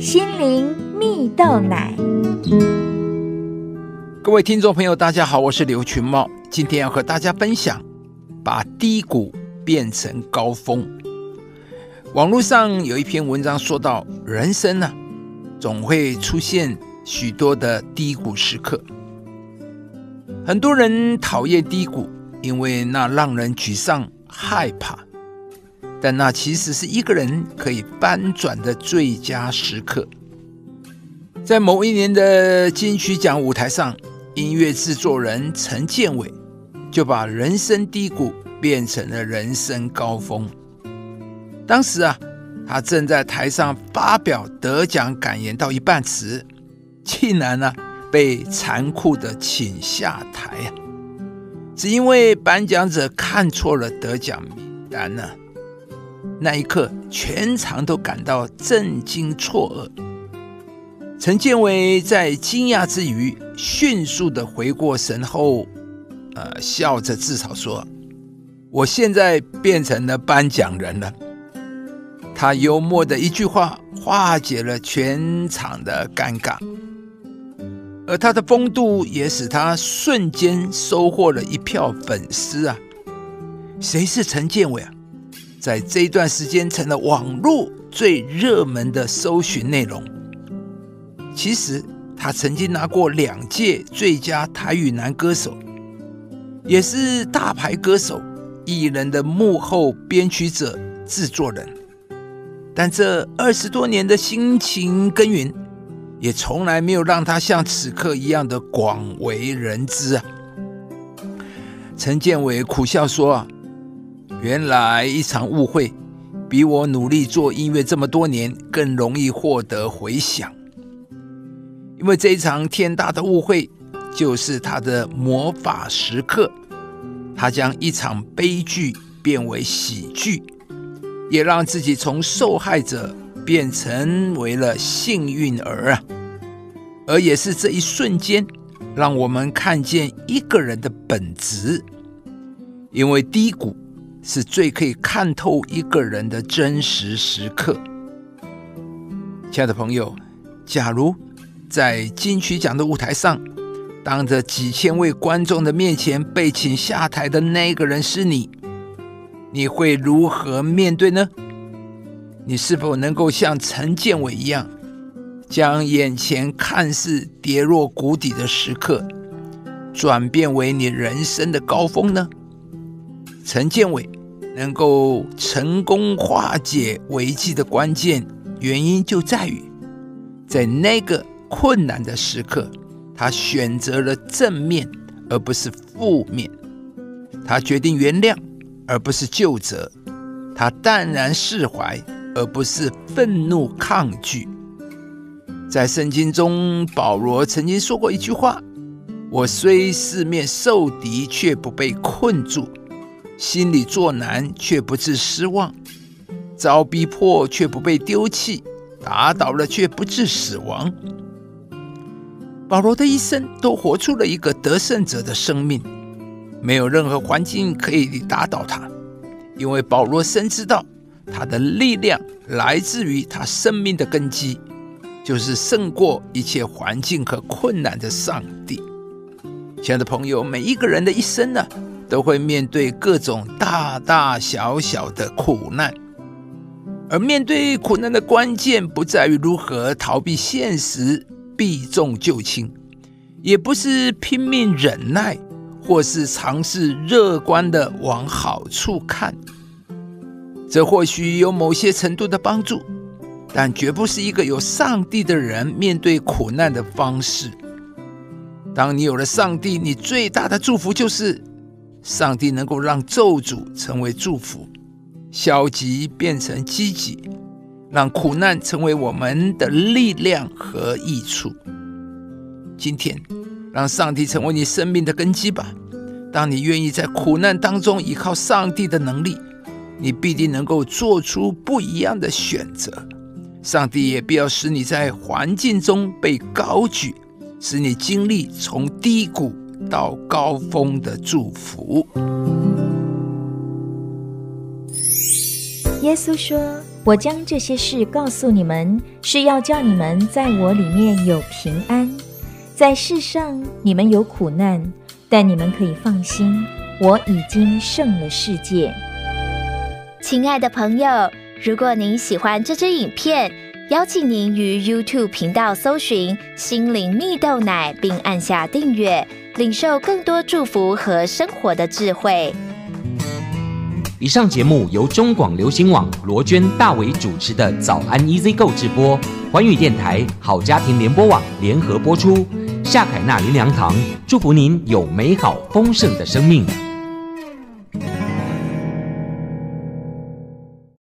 心灵蜜豆奶。各位听众朋友，大家好，我是刘群茂，今天要和大家分享把低谷变成高峰。网络上有一篇文章说到，人生呢，总会出现许多的低谷时刻。很多人讨厌低谷，因为那让人沮丧、害怕。但那其实是一个人可以翻转的最佳时刻。在某一年的金曲奖舞台上，音乐制作人陈建伟就把人生低谷变成了人生高峰。当时啊，他正在台上发表得奖感言，到一半时，竟然呢被残酷的请下台啊！只因为颁奖者看错了得奖名单呢。那一刻，全场都感到震惊错愕。陈建伟在惊讶之余，迅速的回过神后，呃，笑着自嘲说：“我现在变成了颁奖人了。”他幽默的一句话，化解了全场的尴尬，而他的风度也使他瞬间收获了一票粉丝啊！谁是陈建伟啊？在这一段时间，成了网络最热门的搜寻内容。其实，他曾经拿过两届最佳台语男歌手，也是大牌歌手艺人的幕后编曲者、制作人。但这二十多年的辛勤耕耘，也从来没有让他像此刻一样的广为人知啊！陈建伟苦笑说啊。原来一场误会，比我努力做音乐这么多年更容易获得回响。因为这一场天大的误会，就是他的魔法时刻。他将一场悲剧变为喜剧，也让自己从受害者变成为了幸运儿啊！而也是这一瞬间，让我们看见一个人的本质。因为低谷。是最可以看透一个人的真实时刻。亲爱的朋友，假如在金曲奖的舞台上，当着几千位观众的面前被请下台的那个人是你，你会如何面对呢？你是否能够像陈建伟一样，将眼前看似跌落谷底的时刻，转变为你人生的高峰呢？陈建伟能够成功化解危机的关键原因就在于，在那个困难的时刻，他选择了正面而不是负面；他决定原谅而不是救责；他淡然释怀而不是愤怒抗拒。在圣经中，保罗曾经说过一句话：“我虽四面受敌，却不被困住。”心里作难却不致失望，遭逼迫却不被丢弃，打倒了却不致死亡。保罗的一生都活出了一个得胜者的生命，没有任何环境可以打倒他，因为保罗深知道他的力量来自于他生命的根基，就是胜过一切环境和困难的上帝。亲爱的朋友，每一个人的一生呢？都会面对各种大大小小的苦难，而面对苦难的关键不在于如何逃避现实、避重就轻，也不是拼命忍耐，或是尝试乐观的往好处看。这或许有某些程度的帮助，但绝不是一个有上帝的人面对苦难的方式。当你有了上帝，你最大的祝福就是。上帝能够让咒诅成为祝福，消极变成积极，让苦难成为我们的力量和益处。今天，让上帝成为你生命的根基吧。当你愿意在苦难当中依靠上帝的能力，你必定能够做出不一样的选择。上帝也必要使你在环境中被高举，使你经历从低谷。到高峰的祝福。耶稣说：“我将这些事告诉你们，是要叫你们在我里面有平安。在世上你们有苦难，但你们可以放心，我已经胜了世界。亲爱的朋友，如果您喜欢这支影片，邀请您于 YouTube 频道搜寻“心灵蜜豆奶”，并按下订阅，领受更多祝福和生活的智慧。以上节目由中广流行网罗娟、大伟主持的《早安 Easy Go》直播，环宇电台好家庭联播网联合播出。夏凯娜林良堂祝福您有美好丰盛的生命。